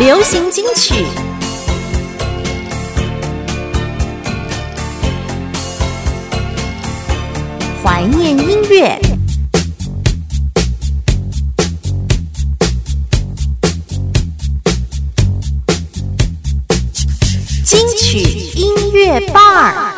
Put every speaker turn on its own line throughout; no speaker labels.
流行金曲，怀念音乐，金曲音乐
伴儿。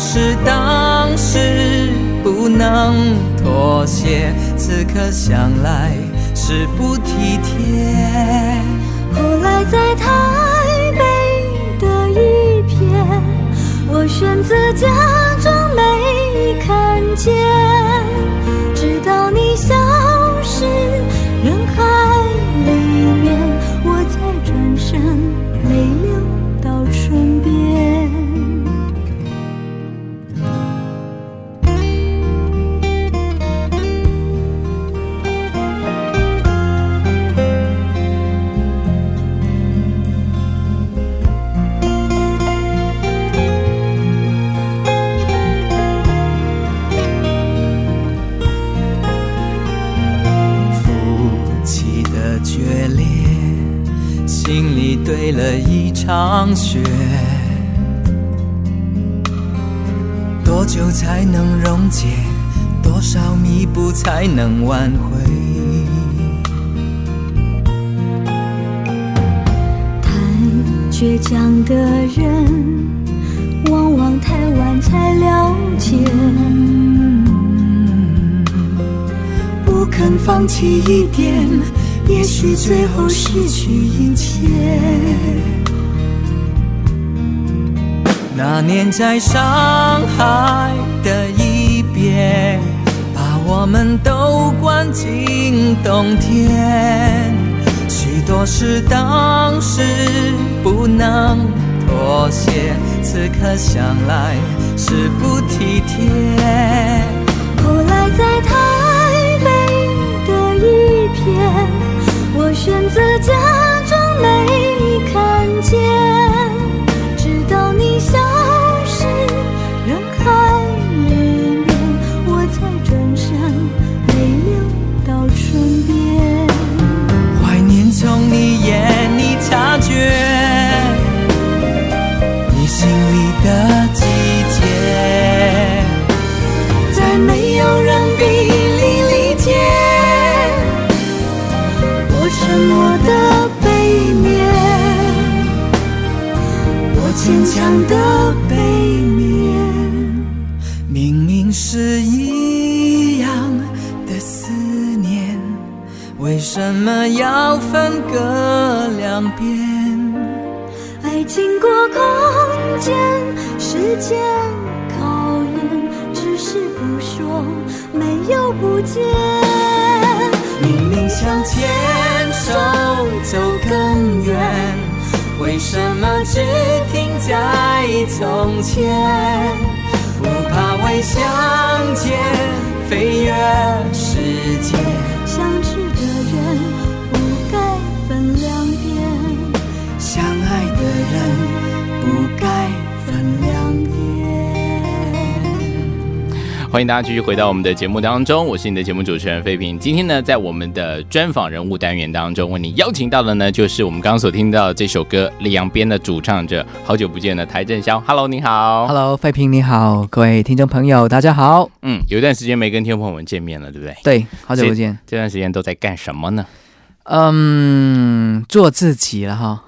是当时不能妥协，此刻想来。是不体贴。
后来在台北的一片，我选择假装没看见，直到你消失
了一场雪，多久才能溶解？多少弥补才能挽回？
太倔强的人，往往太晚才了解，
不肯放弃一点。也许最后失去一切。那年在上海的一别，把我们都关进冬天。许多事当时不能妥协，此刻想来是不体贴。
我选择假装没看见，见考验，只是不说，没有不见。
明明想牵。手走更远，为什么只停在从前？不怕未相见，飞越
欢迎大家继续回到我们的节目当中，我是你的节目主持人费平。今天呢，在我们的专访人物单元当中，为你邀请到的呢，就是我们刚刚所听到的这首歌《李阳边》的主唱者，好久不见的台正宵。Hello，你好。
Hello，费平你好，各位听众朋友，大家好。
嗯，有一段时间没跟听众朋友们见面了，对不对？
对，好久不见。
这段时间都在干什么呢？
嗯，做自己了哈，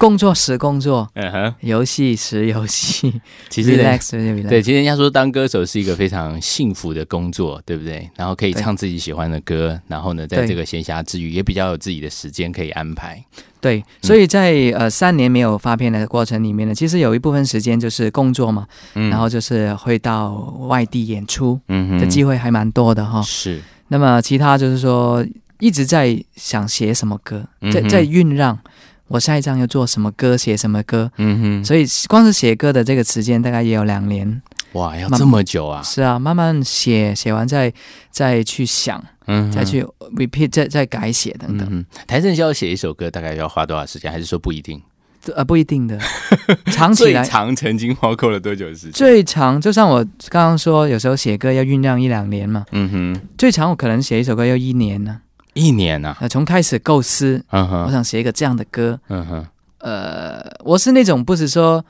工作时工作，
嗯哼，
游戏时游戏。
其实呢
，relax。
对，其实人家说当歌手是一个非常幸福的工作，对不对？然后可以唱自己喜欢的歌，然后呢，在这个闲暇之余，也比较有自己的时间可以安排。
对，所以在呃三年没有发片的过程里面呢，其实有一部分时间就是工作嘛，
嗯。
然后就是会到外地演出
嗯
的机会还蛮多的哈。
是，
那么其他就是说一直在想写什么歌，在在酝酿我下一张要做什么歌，写什么歌。
嗯哼，
所以光是写歌的这个时间大概也有两年。
哇，要
慢
这么久啊？
是啊，慢慢写，写完再再去想，
嗯，
再去 repeat，再再改写等等。
嗯，台正宵写一首歌大概要花多少时间？还是说不一定？
呃，不一定的，长起
最
来
长曾经花过了多久时间？
最长，就像我刚刚说，有时候写歌要酝酿一两年嘛，
嗯哼，
最长我可能写一首歌要一年呢。
一年啊。
呃，从开始构思，
嗯哼我，
想写一个这样的歌，
嗯哼，
呃，我是那种不是说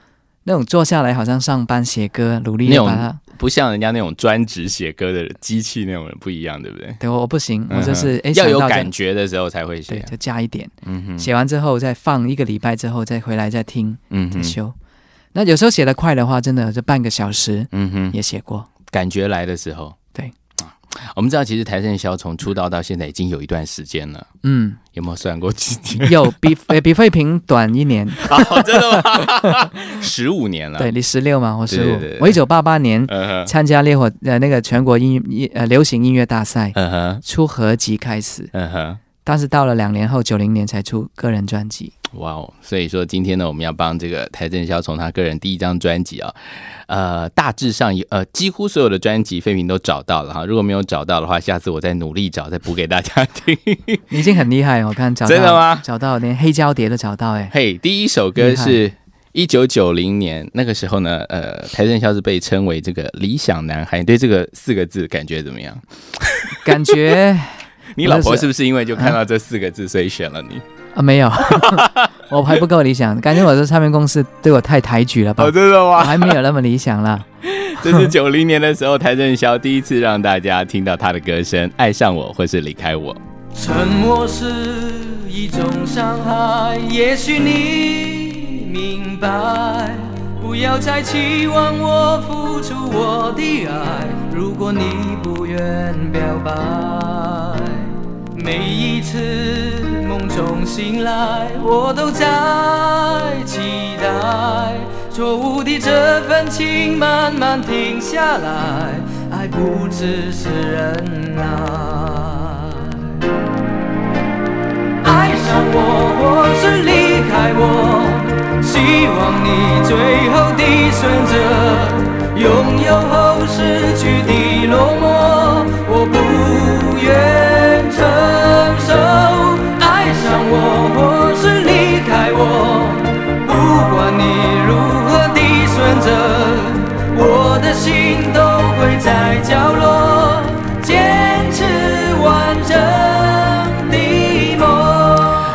那种坐下来好像上班写歌，努力
那种
地把它。
不像人家那种专职写歌的机器那种人不一样，对不对？
对我我不行，我就
嗯
是
要有感觉的时候才会写对，
就加一点，
嗯哼，
写完之后再放一个礼拜之后再回来再听。
嗯哼，
再修。那有时候写的快的话，真的就半个小时
嗯哼，
也写过。
感觉来的时候，
对
啊，我们知道其实台正宵从出道到现在已经有一段时间了，
嗯，
有没有算过几年？
有比 呃比费平短一年，
哦，真的吗？十五年了。
对，你十六嘛，我十五。我一九八八年参加烈火呃那个全国音乐呃流行音乐大赛，
嗯哼，
出合集开始，
嗯哼。
但是到了两年后，九零年才出个人专辑。
哇哦！所以说今天呢，我们要帮这个台正宵从他个人第一张专辑啊，呃，大致上有呃几乎所有的专辑废品都找到了哈。如果没有找到的话，下次我再努力找，再补给大家听。
你已经很厉害，我看找到
真的吗
找到连黑胶碟都找到哎。
嘿，第一首歌是一九九零年那个时候呢，呃，台正宵是被称为这个理想男孩。你对这个四个字感觉怎么样？
感觉
你老婆是不是因为就看到这四个字，所以选了你？
啊没有，我还不够理想，感觉我的唱片公司对我太抬举了吧？
真的
我
吗？
还没有那么理想啦。
这是九零年的时候，台正宵第一次让大家听到他的歌声，爱上我或是离开我。
沉默是一种伤害，也许你明白。不要再期望我付出我的爱，如果你不愿表白。每一次梦中醒来，我都在期待，错误的这份情慢慢停下来，爱不只是忍耐。爱上我或是离开我，希望你最后的选择，拥有后失去的落寞，我不愿承受。爱上我或是离开我，不管你如何的选择，我的心都会在角落坚持完整的梦。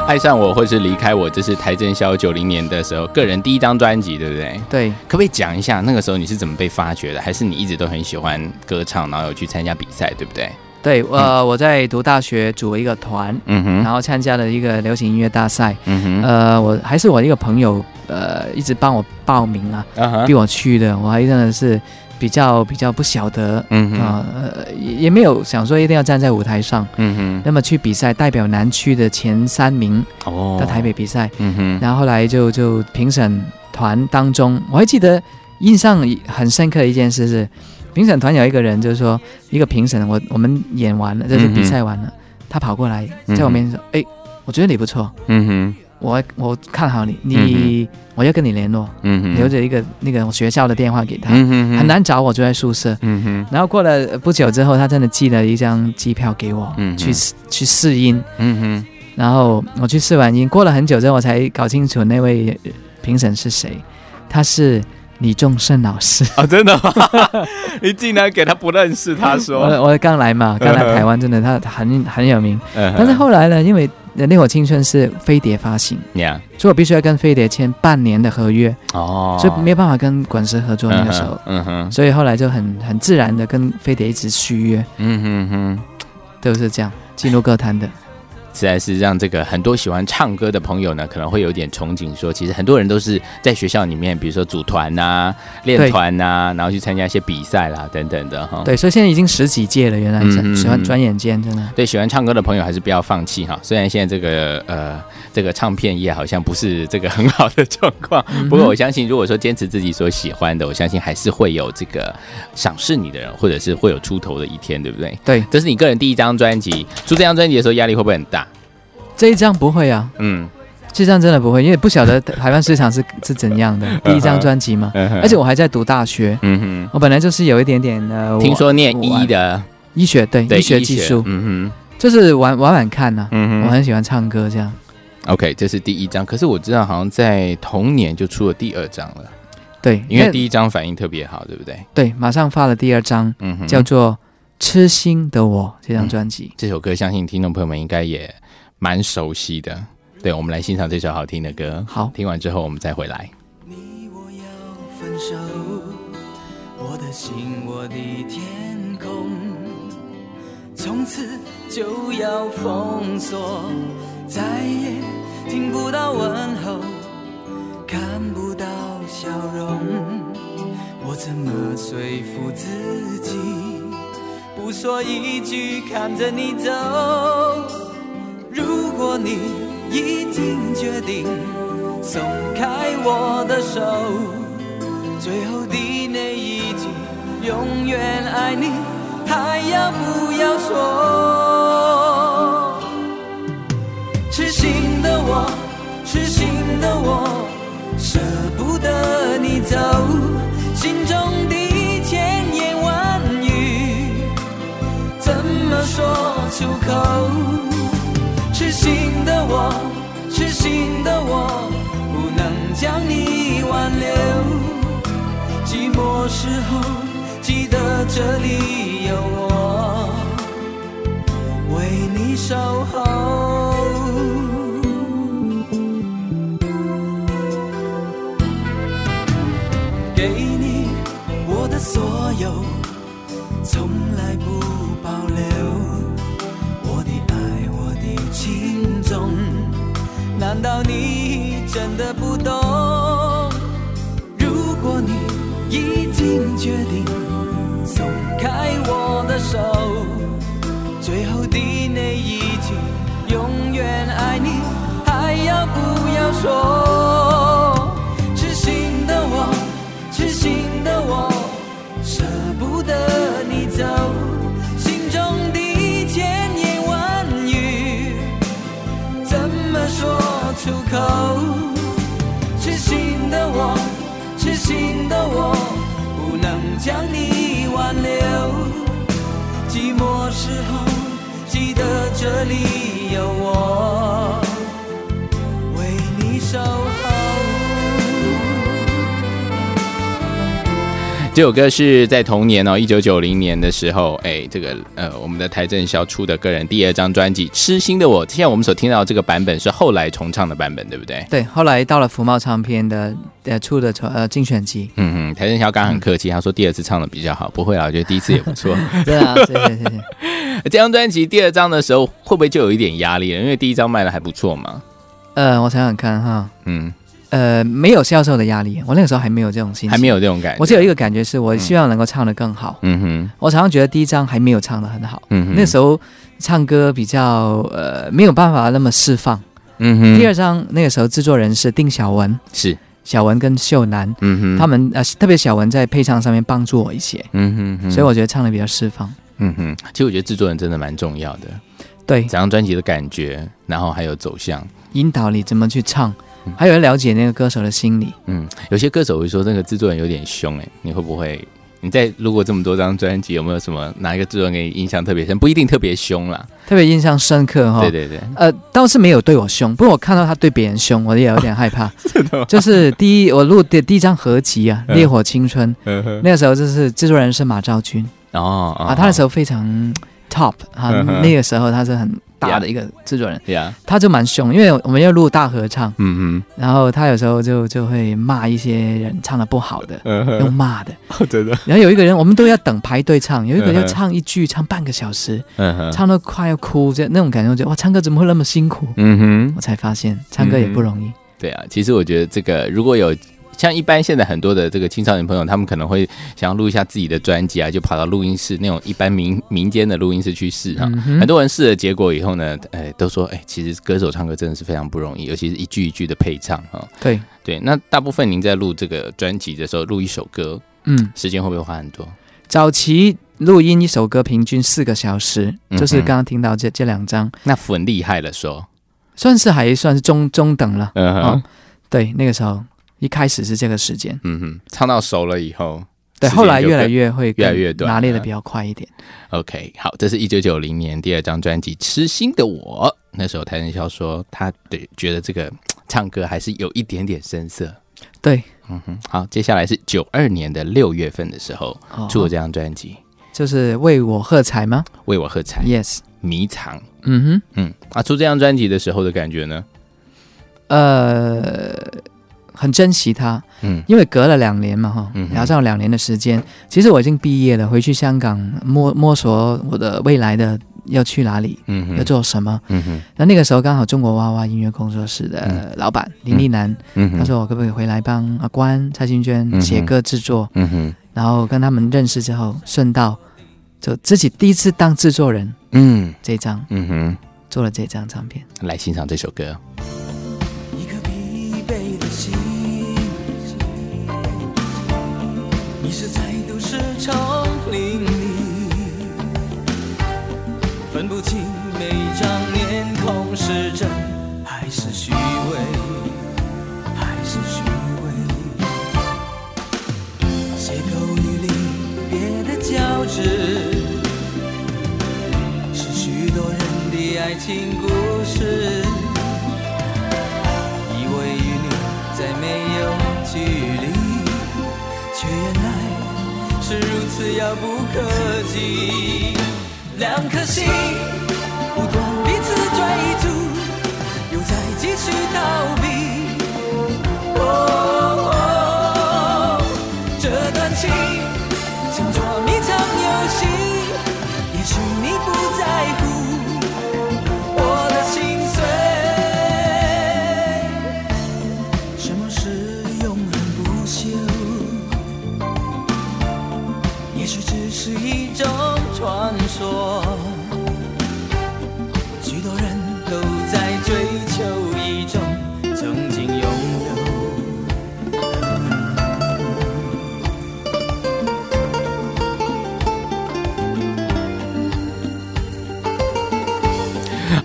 爱上我或是离开我，这是台正宵九零年的时候个人第一张专辑，对不对？
对，
可不可以讲一下那个时候你是怎么被发掘的？还是你一直都很喜欢歌唱，然后有去参加比赛，对不对？
对，呃，我在读大学组了一个团，
嗯哼，
然后参加了一个流行音乐大赛。
嗯哼，
呃，我还是我一个朋友，呃，一直帮我报名啊，逼，我去的。我还真的是比较比较不晓得，
嗯哼，
啊，呃，也也没有想说一定要站在舞台上。
嗯哼，
那么去比赛，代表南区的前三名
哦。
到台北，比赛，
嗯哼，
然后后来就就评审团当中，我还记得印象很深刻的一件事是，评审团有一个人就是说，一个评审，我我们演完了，就是比赛完了，他跑过来在我面前说，哎、我觉得你不错，
嗯哼，
我我看好你，你、我要跟你联络，
嗯哼，
留着一个那个学校的电话给他，
嗯哼，
很，难找我，住在宿舍。
嗯哼，
然后过了不久之后，他真的寄了一张机票给我，
嗯
去试去试音。
嗯哼，
然后我去试完音，过了很久之后，我才搞清楚那位呃评审是谁。他是李宗盛老师。
哦，真的吗？你竟然给他不认识，他说，
我我刚来嘛，刚来台湾，真的他很很有名。
嗯
但是后来呢，因为《烈火青春》是飞碟发行，
呀，
所以我必须要跟飞碟签半年的合约，
哦，
所以没有办法跟滚石合作那个时候。
嗯哼，
所以后来就很很自然的跟飞碟一直续约，
嗯哼哼。
都是这样进入歌坛的。
实在是让这个很多喜欢唱歌的朋友呢，可能会有点憧憬，说其实很多人都是在学校里面，比如说组团呐、练团呐，然后去参加一些比赛啦等等的哈。
对，所以现在已经十几届了，原来是、
嗯嗯
喜欢转眼间真的。
对，喜欢唱歌的朋友还是不要放弃哈。虽然现在这个呃这个唱片业好像不是这个很好的状况，
嗯
不过我相信，如果说坚持自己所喜欢的，我相信还是会有这个赏识你的人，或者是会有出头的一天，对不对？
对，
这是你个人第一张专辑，出这张专辑的时候压力会不会很大？
这一张不会啊，
嗯，
这张真的不会，因为不晓得台湾市场是是怎样的。第一张专辑嘛，而且我还在读大学，
嗯哼。
我本来就是有一点点呃，
哼，听说念
我
医的，
医学对
对
医学技术，
嗯哼。
就是玩玩玩看呐、
哼，嗯哼。
我很喜欢唱歌，这样。
OK，这是第一张，可是我知道好像在同年就出了第二张了，
对，
因为第一张反应特别好，对不对？
对马上发了第二张，
嗯哼，
叫做《痴心的我》这张专辑。
这首歌，相信听众朋友们应该也蛮熟悉的。对，我们来欣赏这首好听的歌。
好
听完之后我们再回来。
你我要分手，我的心，我的天空，从此就要封锁，再也听不到问候，看不到笑容，我怎么说服自己，不说一句看着你走？如果你已经决定松开我的手，最后的那一句“永远爱你”，还要不要说？痴心的我，痴心的我，舍不得你走，心中的千言万语，怎么说出口？痴心的我，痴心的我，不能将你挽留。寂寞时候，记得这里有我，为你守候。难道你真的不懂？如果你已经决定松开我的手，最后的那一句“永远爱你”，还要不要说？出口？痴心的我，痴心的我，不能将你挽留。寂寞时候，记得这里有我，为你守
这首歌是在同年哦，一九九零年的时候，哎，这个呃，我们的邰正宵出的个人第二张专辑《痴心的我》。现在我们所听到的这个版本是后来重唱的版本，对不对？
对，后来到了福茂唱片的呃出的呃精选集，
嗯嗯，邰正宵刚刚很客气，他说第二次唱的比较好，不会啊，我觉得第一次也不错。
对啊，谢谢谢谢。
这张专辑第二张的时候，会不会就有一点压力了？因为第一张卖的还不错嘛。
呃，我想想看哈，
嗯，
呃，没有销售的压力，我那个时候还没有这种心情，
还没有这种感觉。
我只有一个感觉是，我希望能够唱得更好。
嗯。哼，
我常常觉得第一张还没有唱得很好，
嗯哼，
那时候唱歌比较呃没有办法那么释放。
嗯哼，
第二张那个时候制作人是丁小文，
是，
小文跟秀楠，
嗯哼，
他们呃特别小文在配唱上面帮助我一些，
嗯哼哼，
所以我觉得唱的比较释放。
嗯哼，其实我觉得制作人真的蛮重要的，
对。
整，张专辑的感觉，然后还有走向。
引导你怎么去唱
嗯，
还有人了解那个歌手的心理。
嗯，有些歌手会说那个制作人有点凶，哎，你会不会？你在录过这么多张专辑，有没有什么哪一个制作人给你印象特别深？不一定特别凶啦。
特别印象深刻哈。
对对对，
呃，倒是没有对我凶，不过我看到他对别人凶，我也有点害怕。就是第一，我录的第一张合集啊，《
嗯
烈火青春》，那个时候就是制作人是马兆军
哦
啊，他那时候非常 top 啊那个时候他是很大的一个制作人，他就蛮凶，因为我们要录大合唱，
嗯
然后他有时候就就会骂一些人唱的不好的，用骂的。
真的，
然后有一个人，我们都要等排队唱，有一个
嗯哼。
要唱一句，唱半个小时，唱到快要哭，这那种感觉，我觉得哇，唱歌怎么会那么辛苦？
嗯哼，
我才发现唱歌也不容易。
对啊，其实我觉得这个如果有像一般现在很多的这个青少年朋友，他们可能会想要录一下自己的专辑啊，就跑到录音室那种一般民民间的录音室去试哈。
嗯
很多人试了结果以后呢，哎，都说哎，其实歌手唱歌真的是非常不容易，尤其是一句一句的配唱哈。
对，
对，那大部分您在录这个专辑的时候，录一首歌，
嗯，
时间会不会花很多？
早期录音一首歌平均四个小时，
嗯
就是刚刚听到这这两张，
那很厉害了说，
算是还算是中中等了。
嗯
对，那个时候一开始是这个时间，
嗯哼，唱到熟了以后，
对，后来越来越会
越来越短
拿捏的比较快一点。
OK，好，这是一九九零年第二张专辑《痴心的我》。那时候谭仁霄说，他对觉得这个唱歌还是有一点点生涩。
对，
嗯哼，好，接下来是九二年的六月份的时候
哦
出了这张专辑，
就是为我喝彩吗
为我喝彩
，？Yes，
迷藏。
嗯哼，
嗯，啊，出这张专辑的时候的感觉呢？
呃，很珍惜它，
嗯。
因为隔了两年嘛，哈然后这样两年的时间，其实我已经毕业了，回去香港摸摸索我的未来的要去哪里，要
嗯要，
做什么。
嗯哼，
那那个时候刚好中国娃娃音乐工作室的老板林立南，
嗯。哼，
他说我可不可以回来帮阿关、蔡幸娟写歌制作，
嗯哼，
然后跟他们认识之后，顺道就自己第一次当制作人，
嗯。
这张
嗯哼，
做了这张唱片。
来欣赏这首歌。
一颗疲惫的心，迷失在都市丛林里，分不清每张面孔是真还是虚伪，还是虚伪。邂逅与离别的交织，是许多人的爱情故事。是如此遥不可及。两颗心不断彼此追逐，又在继续逃避。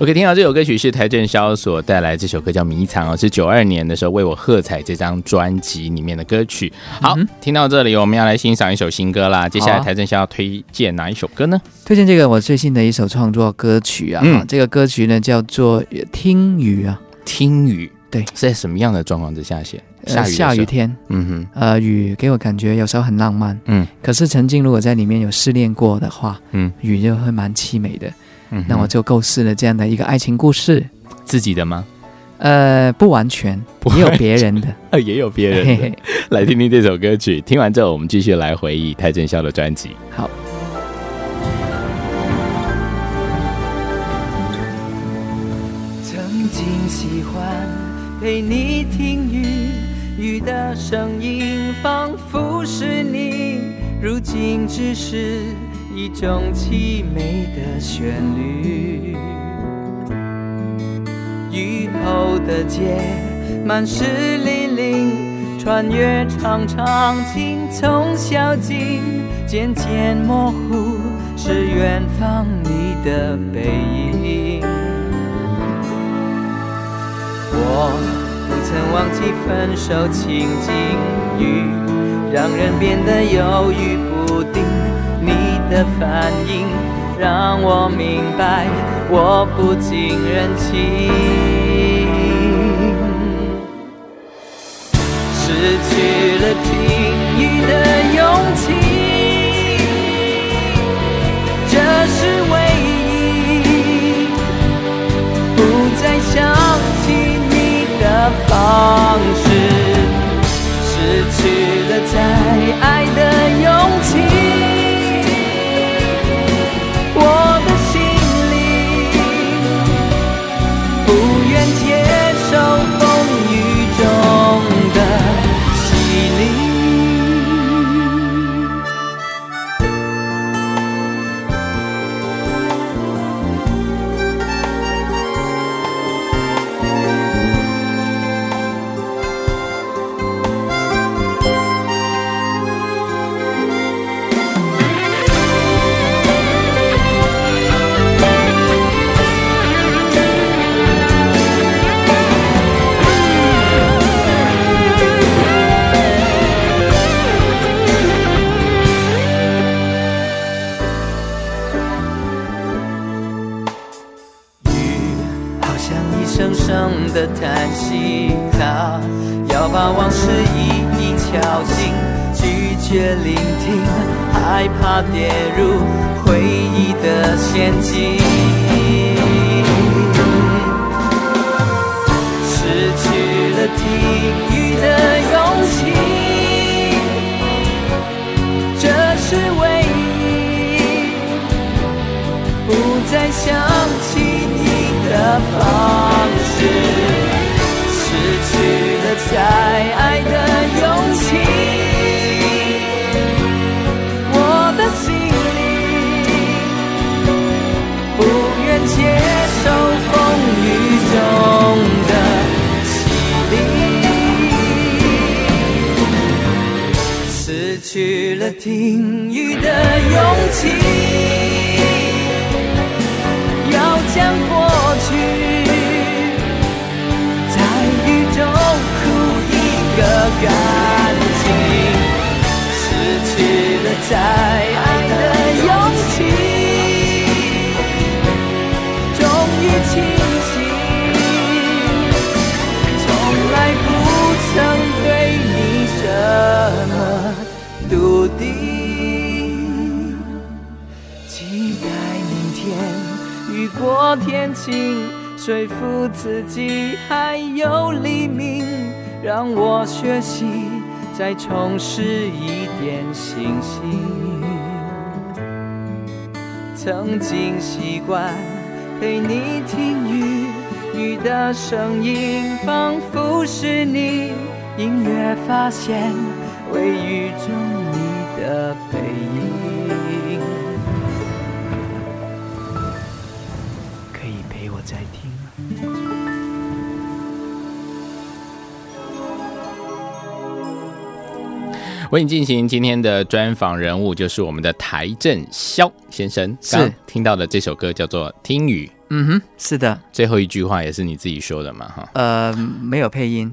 OK，听到这首歌曲是台正宵所带来这首歌叫《迷藏》哦，是九二年的时候为我喝彩这张专辑里面的歌曲。好，听到这里，我们要来欣赏一首新歌啦。接下来
好啊
台正宵要推荐哪一首歌呢？
推荐这个我最新的一首创作歌曲啊，
嗯。
这个歌曲呢叫做《听雨》啊，
听雨，
对。
是在什么样的状况之下写？
呃
下雨
下雨，天，
嗯哼，
呃，雨给我感觉有时候很浪漫，
嗯。
可是曾经如果在里面有失恋过的话，
嗯。
雨就会蛮凄美的。
嗯，
那我就构思了这样的一个爱情故事，
自己的吗？
呃，不完全，
不
也有别人的。
呃，也有别人的。
嘿嘿，
来听听这首歌曲，听完之后，我们继续来回忆太正宵的专辑。
好。
曾经喜欢陪你听雨，雨的声音仿佛是你，如今只是一种凄美的旋律。雨后的街满是泥泞，穿越长长青葱小径，渐渐模糊是远方你的背影。我不曾忘记分手情景雨，让人变得犹豫不定。的反应让我明白，我不近人情，失去了听雨的勇气，这是唯一，不再想起你的方式，失去了再爱的勇气。聆听，害怕跌入回忆的陷阱。失去了听雨的勇气，这是唯一。不再想起你的方式，失去了再爱的听雨的勇气。要将过去在雨中哭一个干净，失去了再过天晴，说服自己还有黎明，让我学习再重拾一点信心。曾经习惯陪你听雨，雨的声音仿佛是你，隐约发现微雨中你的
为你进行今天的专访人物，就是我们的台正萧先生。
是
刚听到的这首歌叫做《听雨》，
嗯哼，是的，
最后一句话也是你自己说的嘛？哈。
呃，没有配音，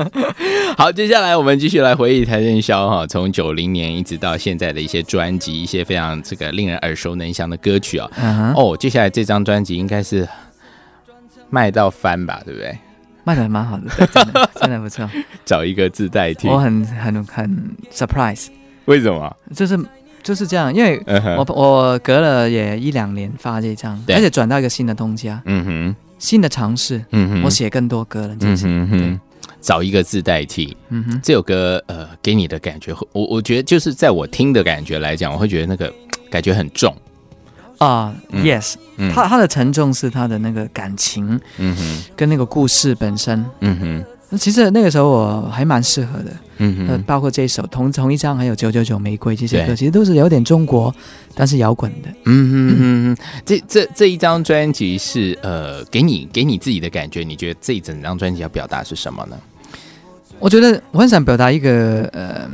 好，接下来我们继续来回忆台正宵哈，从九零年一直到现在的一些专辑，一些非常这个令人耳熟能详的歌曲啊。
嗯哼，
哦，接下来这张专辑应该是卖到翻吧，对不对？
卖的蛮好的，真的 真的不错，
找一个字代替
我，很很很 surprise，
为什么？
就是就是这样，因为我我隔了也一两年发这张，
对。
而且转到一个新的东家，
嗯哼，
新的尝试，
嗯哼，
我写更多歌了，这
嗯
次，
哼。哼，找一个字代替。
嗯哼，
这首歌呃，给你的感觉，我我觉得就是在我听的感觉来讲，我会觉得那个感觉很重。
啊
嗯
，yes，
嗯。
它它的沉重是他的那个感情
嗯哼，
跟那个故事本身。
嗯哼，
那其实那个时候我还蛮适合的，呃，
嗯哼，
包括这一首同同一张，还有九九九玫瑰这些歌，其实都是有点中国，但是摇滚的。
嗯哼嗯哼，这这这一张专辑是呃，给你给你自己的感觉，你觉得这一整张专辑要表达是什么呢？
我觉得我很想表达一个呃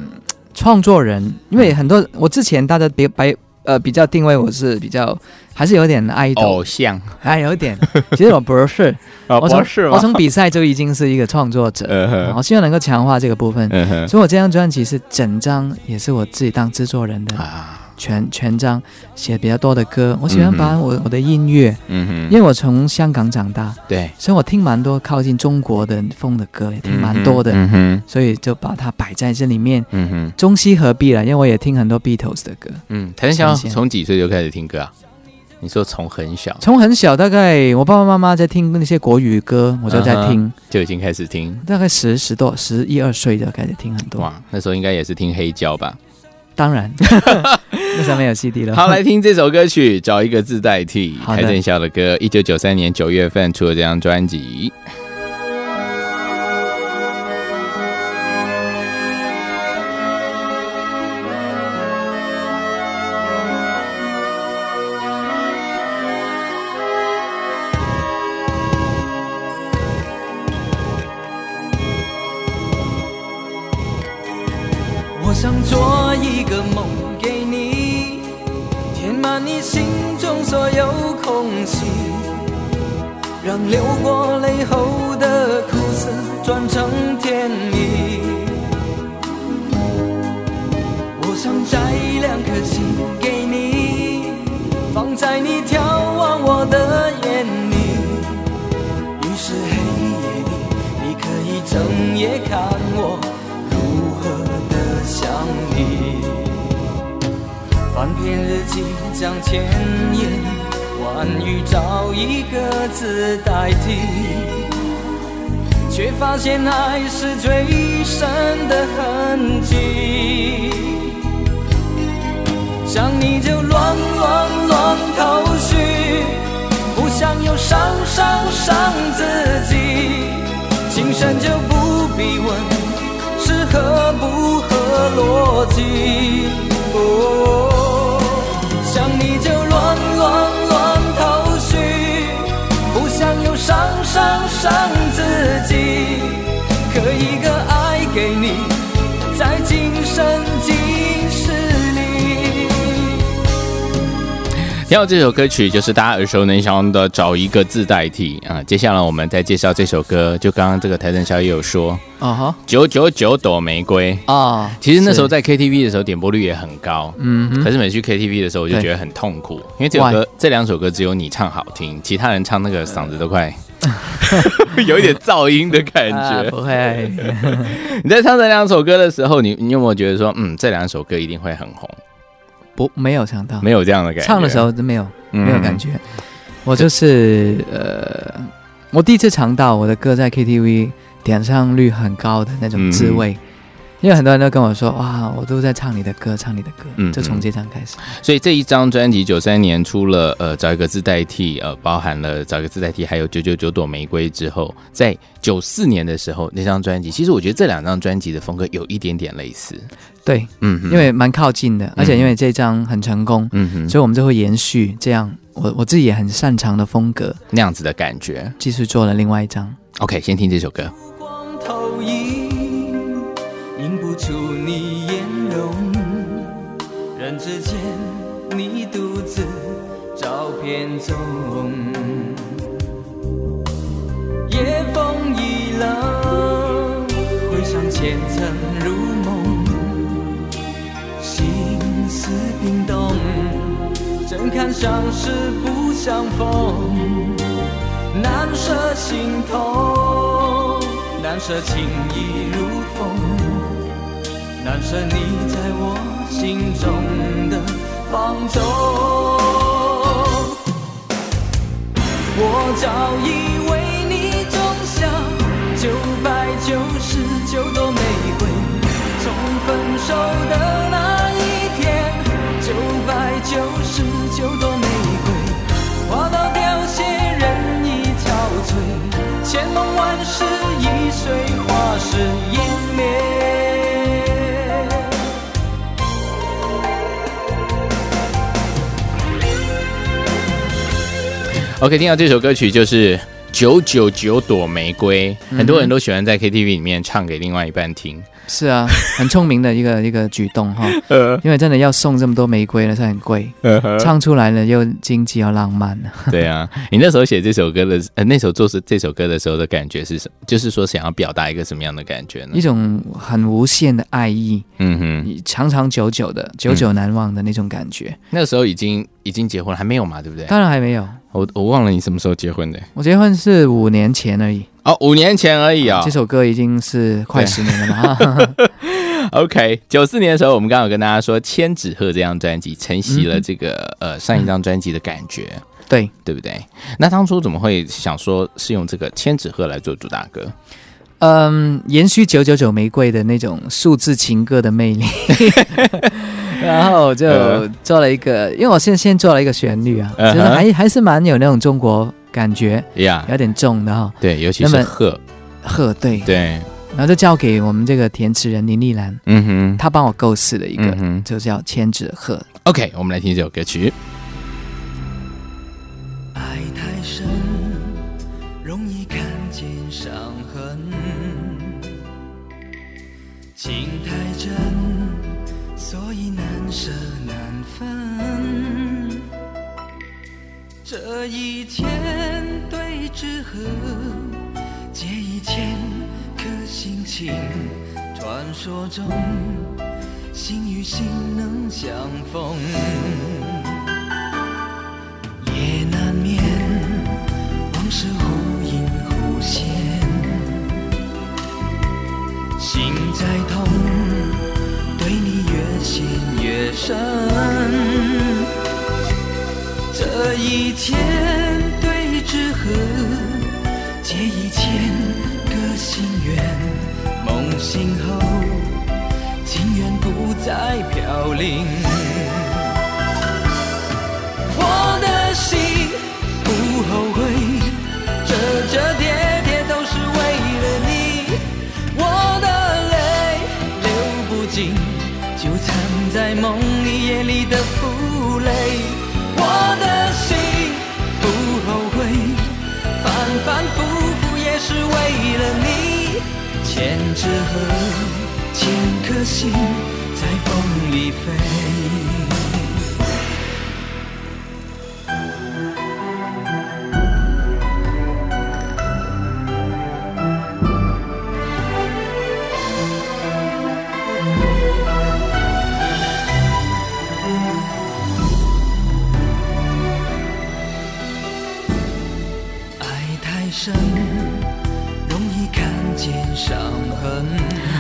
创作人，因为很多我之前大家别白呃比较定位我是比较还是有点爱豆，
偶像。
还有点。其实我不是，
哦
我从
不是
我从比赛就已经是一个创作者，我希望能够强化这个部分。所以我这张专辑是整张也是我自己当制作人的，
啊，
全全张写比较多的歌。我喜欢把我我的音乐，
嗯哼，
因为我从香港长大，
对，
所以我听蛮多靠近中国的风的歌，也听蛮多的，
嗯哼，
所以就把它摆在这里面，
嗯哼，
中西合璧了。因为我也听很多 Beatles 的歌，
嗯，谭小
呈现
从几岁就开始听歌啊？你说从很小？
从很小，大概我爸爸妈妈在听那些国语歌，我就在
嗯
听，
就已经开始听，
大概十十多、十一二岁就开始听很多。
哇，那时候应该也是听黑胶吧？
当然，那上面有 CD 了。
好，来听这首歌曲，找一个字代替。邰正宵的歌，一九九三年九月份出了这张专辑。
整夜看我如何的想你。翻篇日记，将千言万语找一个字代替，却发现爱是最深的痕迹。想你就乱乱乱头绪，不想又伤伤伤自己。情深就不必问是合不合逻辑。哦，
听到这首歌曲，就是大家耳熟能详的“找一个字代替”啊。接下来我们再介绍这首歌，就刚刚这个台正宵也有说
哦哈，“
九九九朵玫瑰”。
哦，是
其实那时候在 KTV 的时候点播率也很高，
嗯哼
可是每次去 KTV 的时候我就觉得很痛苦，因为这首歌这两首歌只有你唱好听，其他人唱那个嗓子都快 有一点噪音的感觉。
啊不会，
你在唱这两首歌的时候，你你有没有觉得说，嗯，这两首歌一定会很红？
不没有想到，
没有这样的感觉。
唱的时候都没有
嗯。
没有感觉。我就是呃，我第一次尝到我的歌在 KTV 点唱率很高的那种滋味，因为很多人都跟我说，哇，我都在唱你的歌，唱你的歌，
嗯
就从这张开始。
所以这一张专辑九三年出了，呃，找一个字代替，呃，包含了找一个字代替，还有九九九朵玫瑰之后，在九四年的时候那张专辑，其实我觉得这两张专辑的风格有一点点类似，
对，
嗯哼，
因为蛮靠近的，而且因为这张很成功，
嗯哼，
所以我们就会延续这样我我自己也很擅长的风格，
那样子的感觉。
继续做了另外一张。
OK，先听这首歌。
夜风已冷，回想前尘如梦，心思冰冻，怎堪相识不相逢？难舍心痛，难舍情意如风，难舍你在我心中的放纵。我早已为你种下九百九十九朵玫瑰，从分手的那一天，九百九十九朵玫瑰。花到凋谢，人已憔悴，千梦万世已随花事
OK，听到这首歌曲就是九九九朵玫瑰，
嗯
很多人都喜欢在 KTV 里面唱给另外一半听。
是啊，很聪明的一个一个举动哈，因为真的要送这么多玫瑰呢，是很贵，唱出来了又经济又浪漫
对啊，你那时候写这首歌的，呃，那时候做这这首歌的时候的感觉是什么？就是说想要表达一个什么样的感觉呢
一？种很无限的爱意，
嗯哼，
长长久久的、久久难忘的那种感觉。
那时候已经已经结婚了，还没有嘛，对不对？
当然还没有，
我我忘了你什么时候结婚的。
我结婚是五年前而已，
哦，五年前而已啊、
这首歌已经是快十年了嘛。
OK，九四年的时候，我们刚刚有跟大家说，《千纸鹤》这张专辑承袭了这个、呃上一张专辑的感觉，
对，
对不对？那当初怎么会想说是用这个《千纸鹤》来做主打歌？
嗯，延续九九九玫瑰的那种数字情歌的魅力，然后就
呃。
做了一个，因为我先先做了一个旋律啊，
嗯哼。
就是还还是蛮有那种中国感觉，
呀、
有点重的哈。
对，尤其是鹤，
鹤对，
对，
然后就交给我们这个填词人林丽兰，
嗯哼，
她帮我构思了一个，
嗯
就叫千纸鹤。
OK，我们来听这首歌曲。
爱太深，容易看见伤痕；情太真，所以难舍难分。这一千对纸鹤，结一千颗心情。传说中，心与心能相逢。越深。这一千对纸鹤，结一千个心愿，梦醒后，情缘不再飘零。千纸鹤，千颗心在风里飞。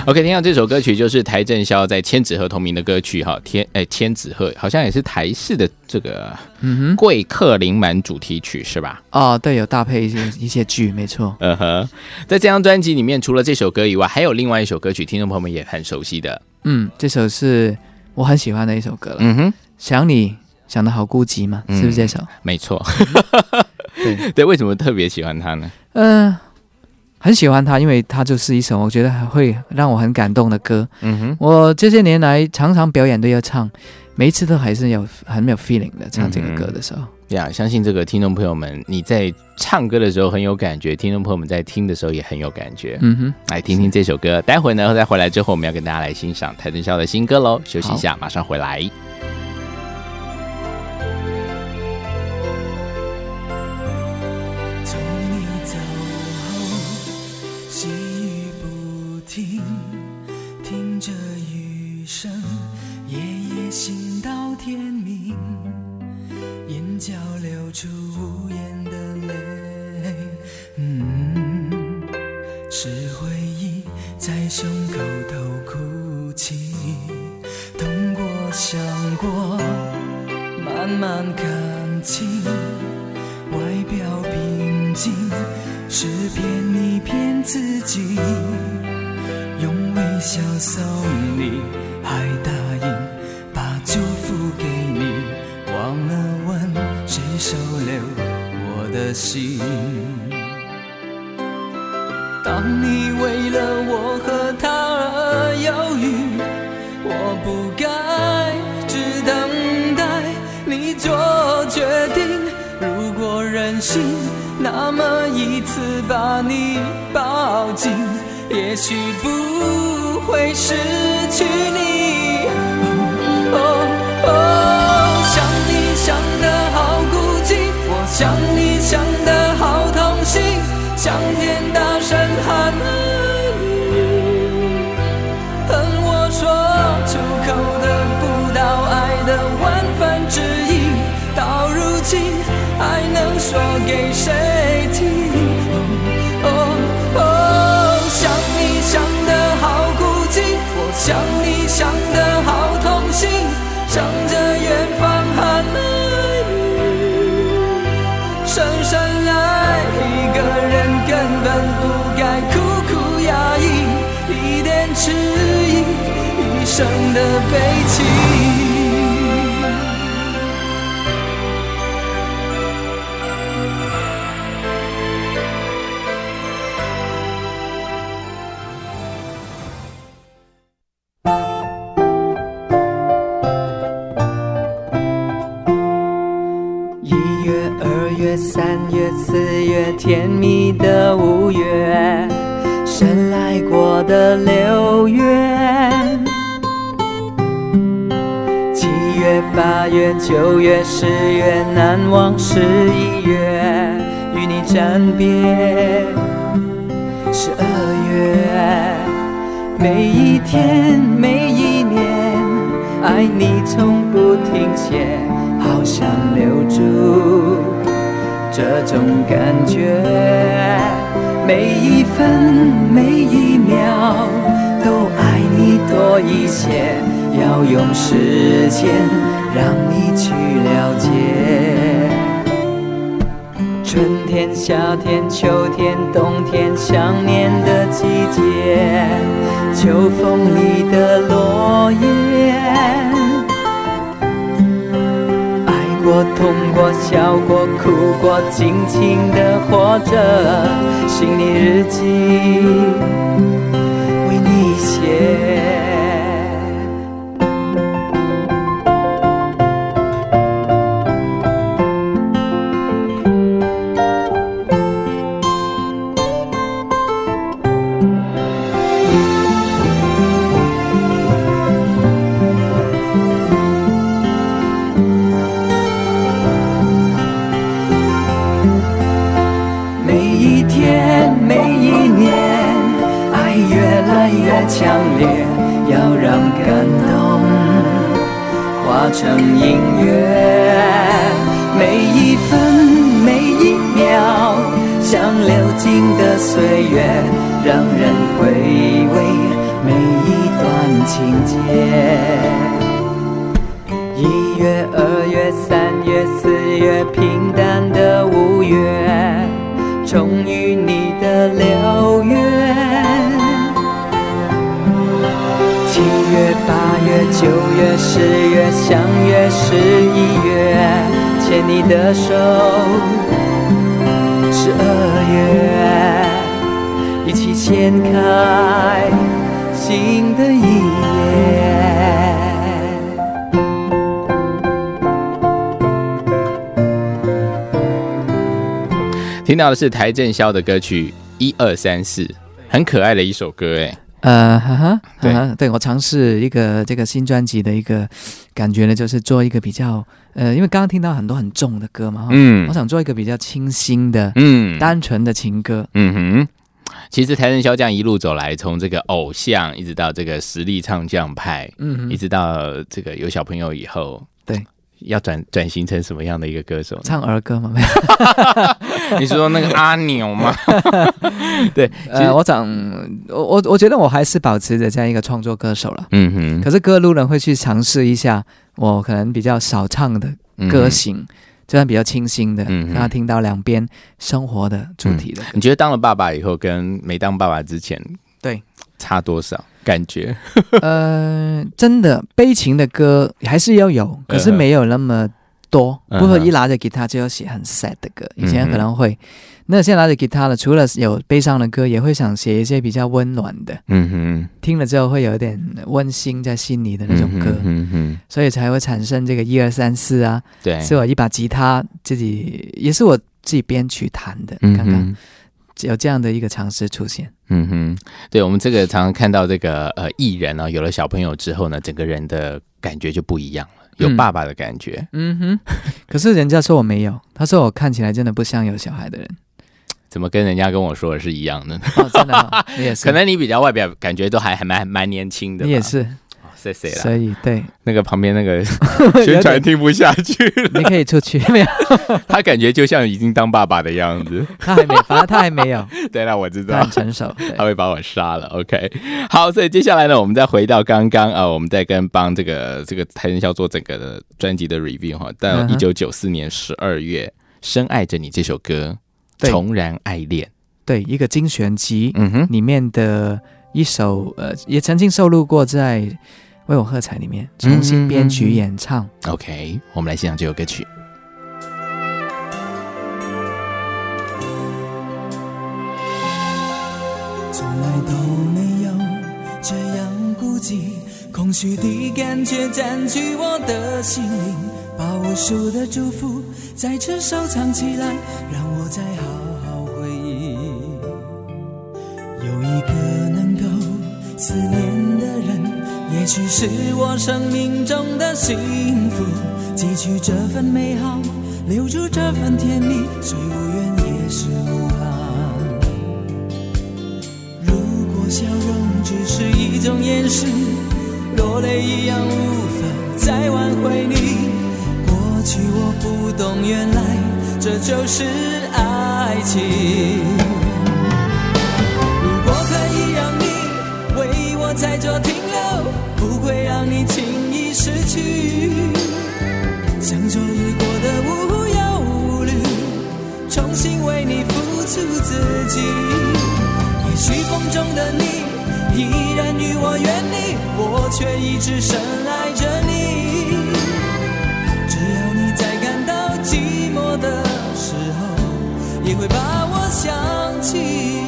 OK，听到这首歌曲就是台正宵在《千纸鹤》同名的歌曲哈，天哎千纸鹤好像也是台式的这个
嗯
贵客临满主题曲是吧？
哦，对，有搭配一些一些剧，没错。
嗯哼，在这张专辑里面，除了这首歌以外，还有另外一首歌曲，听众朋友们也很熟悉的。
嗯，这首是我很喜欢的一首歌了。
嗯哼，
想你想的好孤寂嘛，
嗯
是不是这首？
没错。
对，
对，为什么特别喜欢它呢？
嗯、很喜欢它，因为它就是一首我觉得还会让我很感动的歌。
嗯哼，
我这些年来常常表演都要唱，每一次都还是有很没有 feeling 的唱这个歌的时候。
呀，相信这个听众朋友们，你在唱歌的时候很有感觉，听众朋友们在听的时候也很有感觉。
嗯哼，
来听听这首歌，待会呢再回来之后，我们要跟大家来欣赏台灯宵的新歌喽。休息一下，马上回来。
出无言的泪，嗯，是回忆在胸口头哭泣，痛过想过，慢慢看清。外表平静，是骗你骗自己，用微笑送你，还答应心。当你为了我和他而犹豫，我不该只等待你做决定。如果任性，那么一次把你抱紧，也许不会失去你。哦，的悲戚。一月、二月、三月、四月，甜蜜的五月，深爱过的六月，八月、九月、十月，难忘十一月，与你暂别。十二月，每一天，每一年，爱你从不停歇，好想留住这种感觉。每一分，每一秒，都爱你多一些，要用时间让你去了解。春天、夏天、秋天、冬天，想念的季节，秋风里的落叶。爱过、痛过、笑过、哭过，尽情的活着，心里日记为你写。
到的是邰正宵的歌曲《一二三四》，很可爱的一首歌，哎，
呃，哈哈，
对。
我尝试一个这个新专辑的一个感觉呢，就是做一个比较呃，因为刚刚听到很多很重的歌嘛，
嗯。
我想做一个比较清新的、
嗯。
单纯的情歌。
嗯哼。其实邰正宵这样一路走来，从这个偶像一直到这个实力唱将派，
嗯，
一直到这个有小朋友以后，
对，
要转转型成什么样的一个歌手？
唱儿歌吗，没有。
你是说那个阿牛吗？对，其实
呃，我想，我我我觉得我还是保持着这样一个创作歌手了。
嗯哼，
可是各路人会去尝试一下我可能比较少唱的歌型，这样比较清新的，让他听到两边生活的主题的歌。
你觉得当了爸爸以后，跟没当爸爸之前，
对，
差多少？感觉？
呃，真的悲情的歌还是要有，可是没有那么多。
嗯
不会一拿着吉他就要写很 sad 的歌，以前可能会。那现在拿着吉他了，除了有悲伤的歌，也会想写一些比较温暖的，
嗯哼，
听了之后会有一点温馨在心里的那种歌，
嗯哼，
所以才会产生这个一二三四啊。
对，
是我一把吉他自己，也是我自己编曲弹的，
嗯
刚刚
哼
有这样的一个尝试出现。
嗯哼，对我们这个常常看到这个呃艺人呢、有了小朋友之后呢，整个人的感觉就不一样了，有
嗯
爸爸的感觉。
嗯哼，可是人家说我没有，他说我看起来真的不像有小孩的人。
怎么跟人家跟我说的是一样的呢？
哦，真的、哦，你也是，
可能你比较外表感觉都还还蛮蛮年轻的，
你也是，所。以对，
那个旁边那个 宣传听不下去了，
你可以出去，没有，
他感觉就像已经当爸爸的样子。
他还没，发他还没有，
对了，我知道
他很。成熟。对
他会把我杀了，OK。好，所以接下来呢，我们再回到刚刚啊，我们再跟帮这个这个台人笑做整个的专辑的 review 哈。到
嗯哼
一九九四年十二月，《深爱着你》这首歌
对
重燃爱恋，
对，一个精选集
嗯哼，
里面的一首，呃，也曾经收录过在《为我喝彩》里面重新编曲演唱。
OK，我们来欣赏这首歌曲。
从来都没有这样孤寂，空虚的感觉占据我的心灵，把无数的祝福再次收藏起来，让我再好好回忆。有一个能够思念也许是我生命中的幸福。汲取这份美好，留住这份甜蜜，虽无怨也是无憾。如果笑容只是一种掩饰，落泪一样无法再挽回你。过去我不懂，原来这就是爱情。如果可以让你为我在做停留，不会让你轻易失去。像昨日过的无忧无虑，重新为你付出自己。也许风中的你依然与我远离，我却一直深爱着你。只要你在感到寂寞的时候，也会把我想起。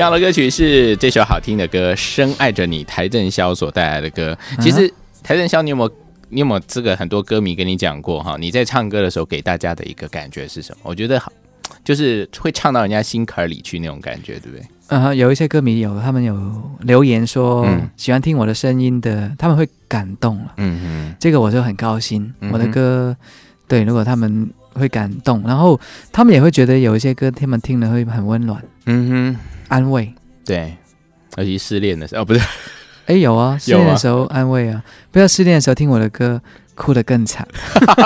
听到的歌曲是这首好听的歌《深爱着你》，台正宵所带来的歌。其实台正宵，你有没有你有没有这个很多歌迷跟你讲过哈？你在唱歌的时候给大家的一个感觉是什么？我觉得好，就是会唱到人家心坎儿里去那种感觉，对不对？
嗯哼，有一些歌迷有，他们有留言说、
嗯
喜欢听我的声音的，他们会感动了，
嗯嗯
这个我就很高兴。
嗯
我的歌，对，如果他们会感动，然后他们也会觉得有一些歌他们听了会很温暖、
嗯哼，
安慰。
对，尤其失恋的时候，哦，不是，
哎，有啊，失恋的时候安慰啊，不要失恋的时候听我的歌，哭得更惨。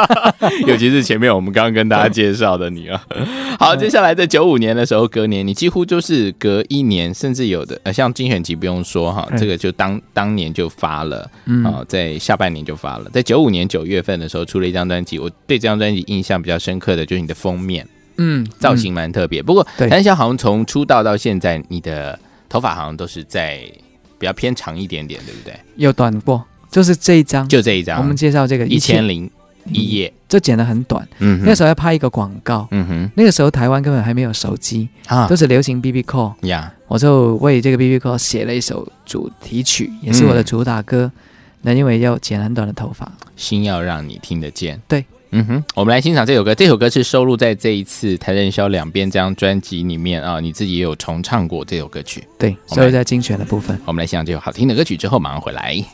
尤其是前面我们刚刚跟大家介绍的你啊。好，接下来在九五年的时候，隔年你几乎就是隔一年，甚至有的呃，像精选集不用说哈，
嗯
这个就当当年就发了。
嗯，
啊、在下半年就发了，在九五年九月份的时候出了一张专辑，我对这张专辑印象比较深刻的就是你的封面
嗯，
造型蛮特别。不过
对
谭笑好像从出道到现在，你的头发好像都是在比较偏长一点点，对不对？
有短过，就是这一张。
就这一张，
我们介绍这个
一千零一夜，
就剪得很短。
嗯哼，
那时候要拍一个广告，
嗯哼
那个时候台湾根本还没有手机，
啊
都是流行 BB Call。
呀，
我就为这个 BB Call 写了一首主题曲，也是我的主打歌。那、因为要剪很短的头发，
心要让你听得见。
对，
嗯哼，我们来欣赏这首歌。这首歌是收录在这一次台人宵两边这张专辑里面啊，你自己也有重唱过这首歌曲。
对，
我们
所以在精选的部分。
我们来欣赏这首好听的歌曲之后，马上回来。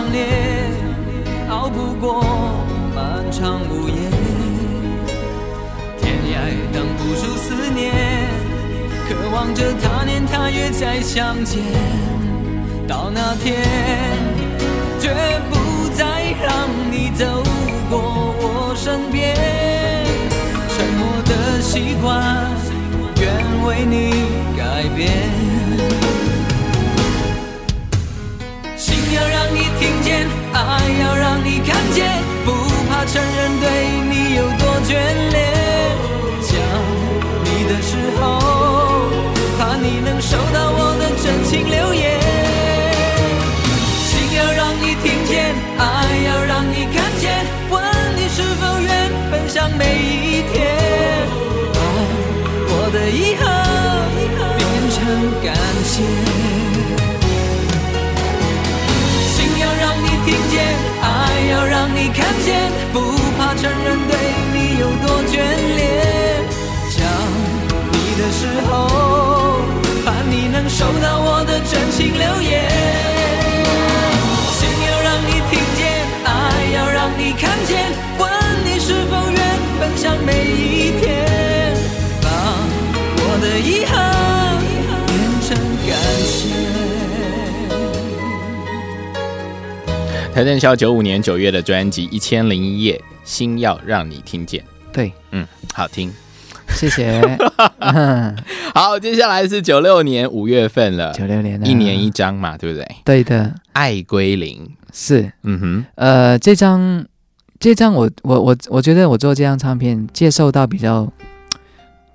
强烈，熬不过漫长午夜。天涯挡不住思念，渴望着他年他月再相见。到那天，绝不再让你走过我身边。沉默的习惯，愿为你改变。你看见，不怕承认对你有多眷恋。想你的时候，怕你能收到我的真情留言。心要让你听见，爱要让你看见，问你是否愿分享每一天，把我的遗憾变成感谢。要让你看见，不怕承认对你有多眷恋。想你的时候，盼你能收到我的真情留言。心要让你听见，爱要让你看见，问你是否愿分享每一天，
台电校九五年九月的专辑《一千零一夜》，心要让你听见，
对，
嗯，好听。
谢谢。嗯
好，接下来是九六年五月份了，
九六年的。
一年一张嘛，对不对？
对的，
爱归零，
是。
嗯哼，
呃，这张这张我我我我觉得我做这张唱片接受到比较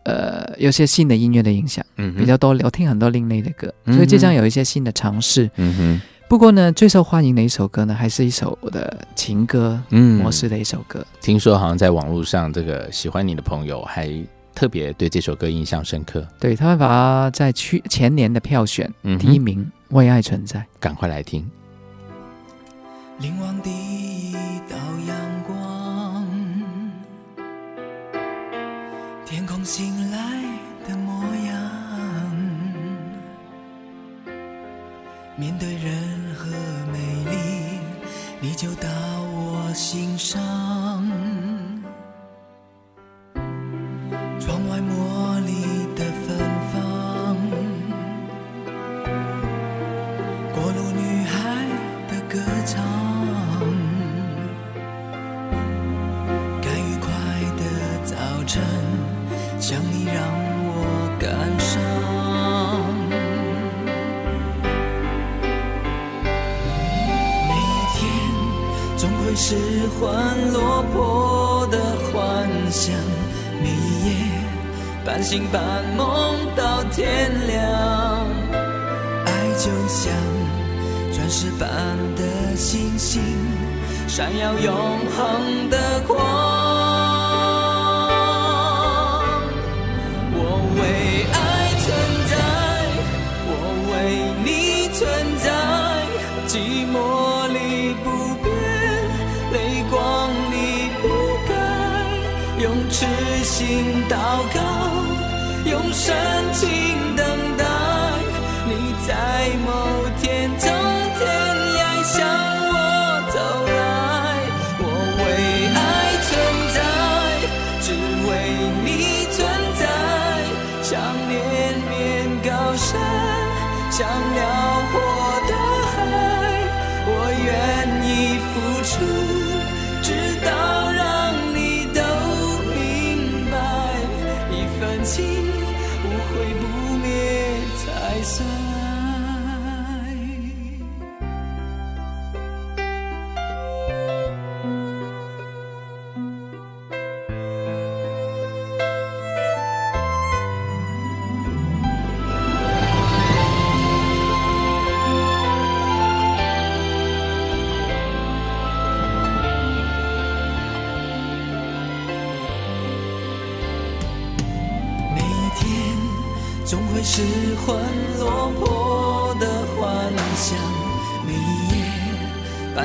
呃有些新的音乐的影响，
嗯，
比较多，我听很多另类的歌，
嗯
所以这张有一些新的尝试。
嗯哼，
不过呢，最受欢迎的一首歌呢，还是一首我的情歌
嗯
模式的一首歌。
听说好像在网络上，这个喜欢你的朋友还特别对这首歌印象深刻，
对他们把它在去前年的票选
嗯
第一名，《为爱存在》。
赶快来听。
凝望第一道阳光，天空醒面对任何美丽，你就到我心上。窗外失魂落魄的幻想，每一夜半醒半梦到天亮。爱就像钻石般的星星，闪耀永恒的光。祷告，用深情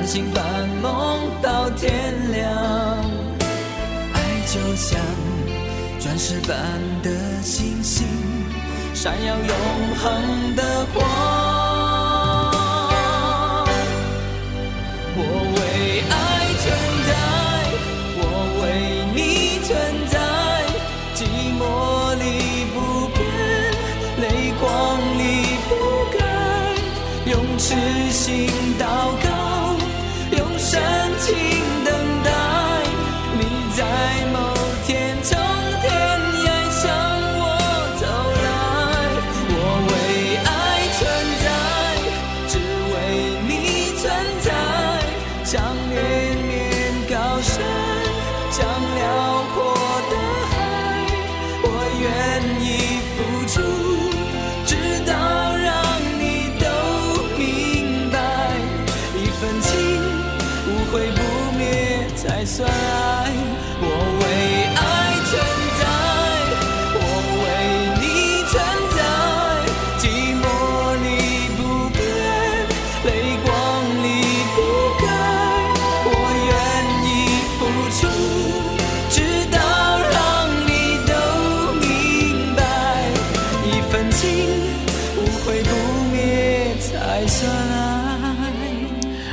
半醒半梦到天亮。爱就像钻石般的星星，闪耀永恒的光。我为爱存在，我为你存在，寂寞里不变，泪光里不改，用痴心祷告，深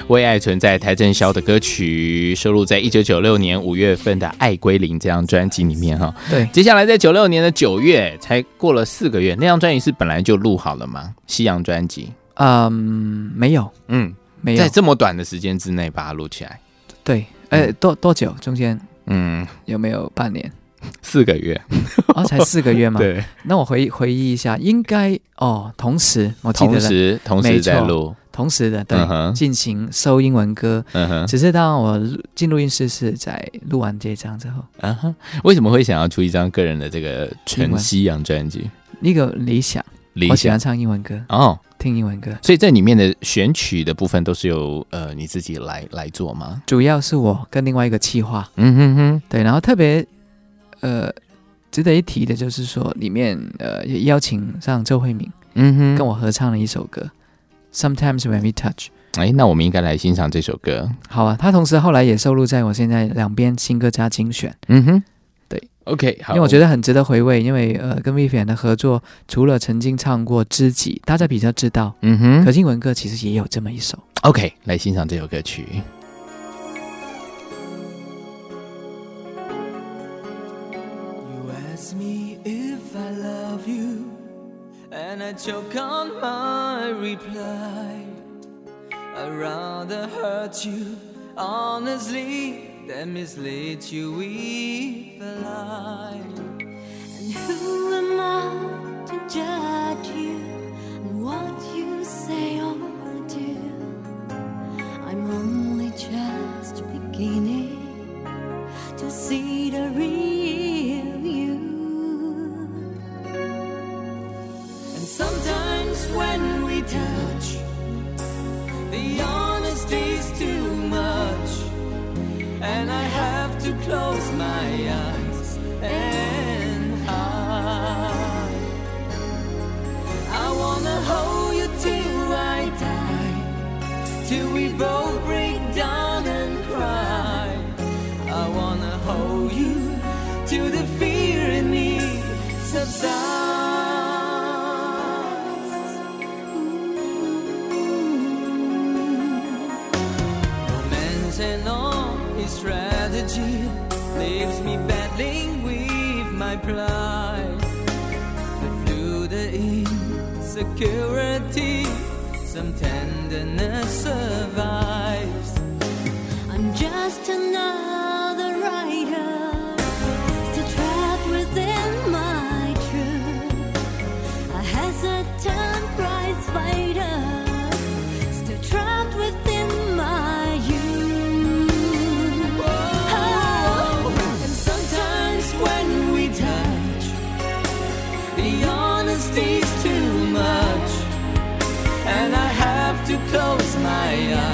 为爱存在，
邰正宵的歌曲收录在一九九六年五月份的《爱归零》这张专辑里面哈。
对，
接下来在九六年的九月，才过了四个月，那张专辑是本来就录好了吗？西洋专辑，
嗯，没有，
嗯，
没有。
在，这么短的时间之内把它录起来，
对，呃，多多久？中间
嗯，
有没有半年？
四个月，
哦，才四个月吗？
对，
那我回回忆一下，应该哦，同时我记得
同
了，
时同时在录，
同时的对
嗯哼，
进行收英文歌。
嗯哼，
只是当我进录音室是在录完这张之后，
啊哈，为什么会想要出一张个人的这个
英
纯
文
西洋专辑？
一个理想，
理
我喜欢唱英文歌，
哦，
听英文歌，
所以这里面的选曲的部分都是由呃你自己来来做吗？
主要是我跟另外一个企划，
嗯哼哼，
对，然后特别呃值得一提的就是说，里面呃也邀请上周慧敏
嗯哼，
跟我合唱了一首歌，Sometimes When We Touch。
哎，那我们应该来欣赏这首歌。
好啊，它同时后来也收录在我现在两边新歌加精选，
嗯哼，
对
，OK，好，
因为我觉
得
得很值得回味。因为呃，跟 Vivian 的合作，除了曾经唱过《知己》，大家比较知道，
嗯哼
可是英文歌其实也有这么一首。
，OK，来欣赏这首歌曲。
that you're my reply. I'd rather hurt you honestly than mislead you with a lie.
And who am I to judge you and what you say or do? I'm only just beginning
to see the real. when we touch. The honesty's too much, and I have to close my eyes and hide. I wanna hold you till I die, till we both breathe. With my. The flew the insecurity, some tenderness survives.
I'm just another
close my eyes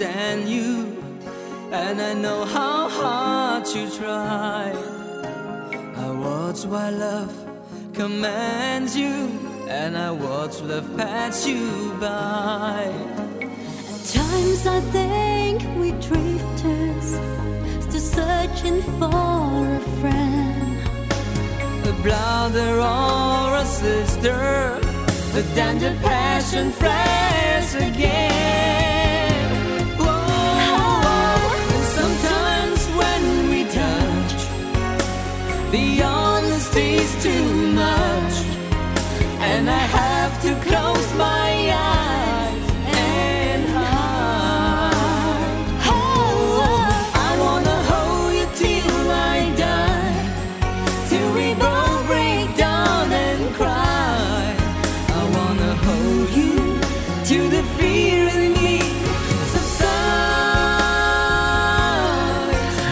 understand you, and I know how hard you try. I watch while love commands you, and I watch love pass you by.
At times I think we drifters still searching for a friend.
a brother or a sister, but then the passion flares again.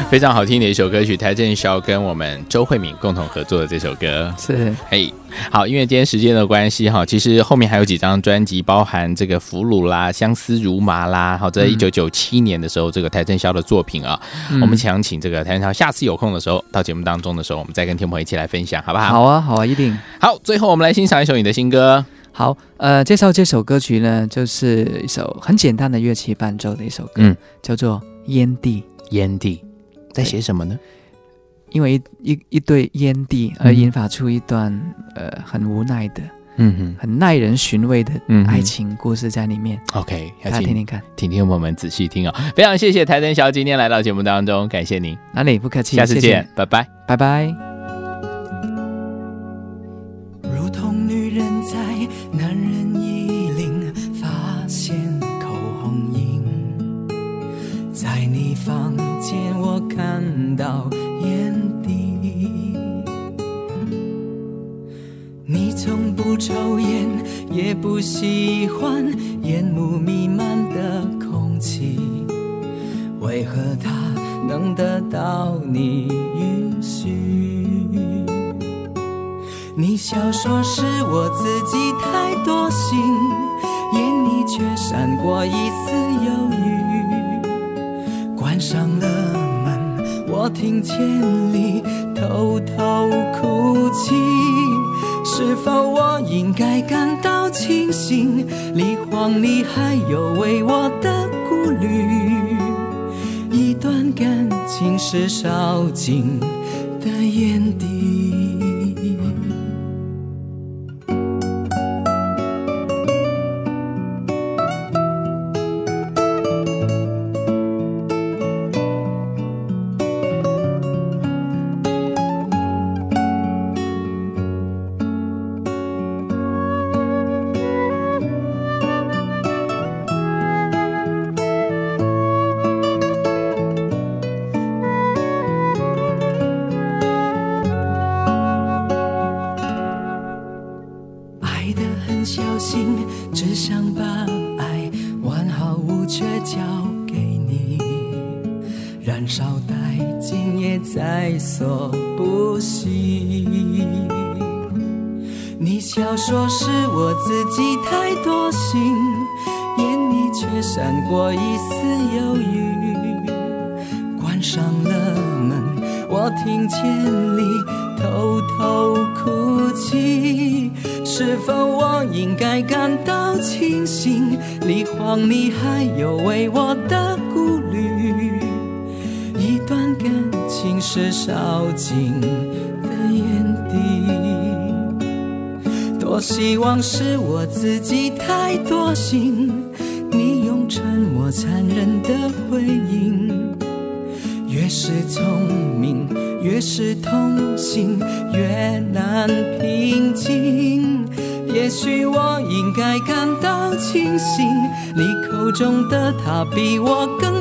非常好听的一首歌曲，邰正宵跟我们周慧敏共同合作的这首歌。
是
嘿，好，因为今天时间的关系哈，其实后面还有几张专辑，包含这个《俘虏》啦、《相思如麻》啦，好，在一九九七年的时候，这个邰正宵的作品啊，我们想请这个台正宵下次有空的时候到节目当中的时候，我们再跟天鹏一起来分享，好不好？
好啊，好啊，一定
好，最后我们来欣赏一首你的新歌。
好。呃，介绍这首歌曲呢，就是一首很简单的乐器伴奏的一首歌，
嗯
叫做《烟蒂》。
烟蒂在写什么呢？
因为一一一对烟蒂而引发出一段、呃很无奈的、
嗯哼
很耐人寻味的爱情故事在里面
，，OK，
大家听听看。
听听我们仔细听哦。非常谢谢台灯小今天来到节目当中，感谢您，
哪里不客气，
下次
谢谢
见，拜拜。
拜拜。
到眼底。你从不抽烟，也不喜欢烟雾弥漫的空气，为何他能得到你允许？你笑说是我自己太多心，眼里却闪过一丝犹豫。关上了我听见你偷偷哭泣。是否我应该感到庆幸？离黄，你还有为我的顾虑。一段感情是烧尽的眼底。是我自己太多心，你用沉默残忍的回应。越是聪明，越是痛心，越难平静。也许我应该感到庆幸，你口中的他比我更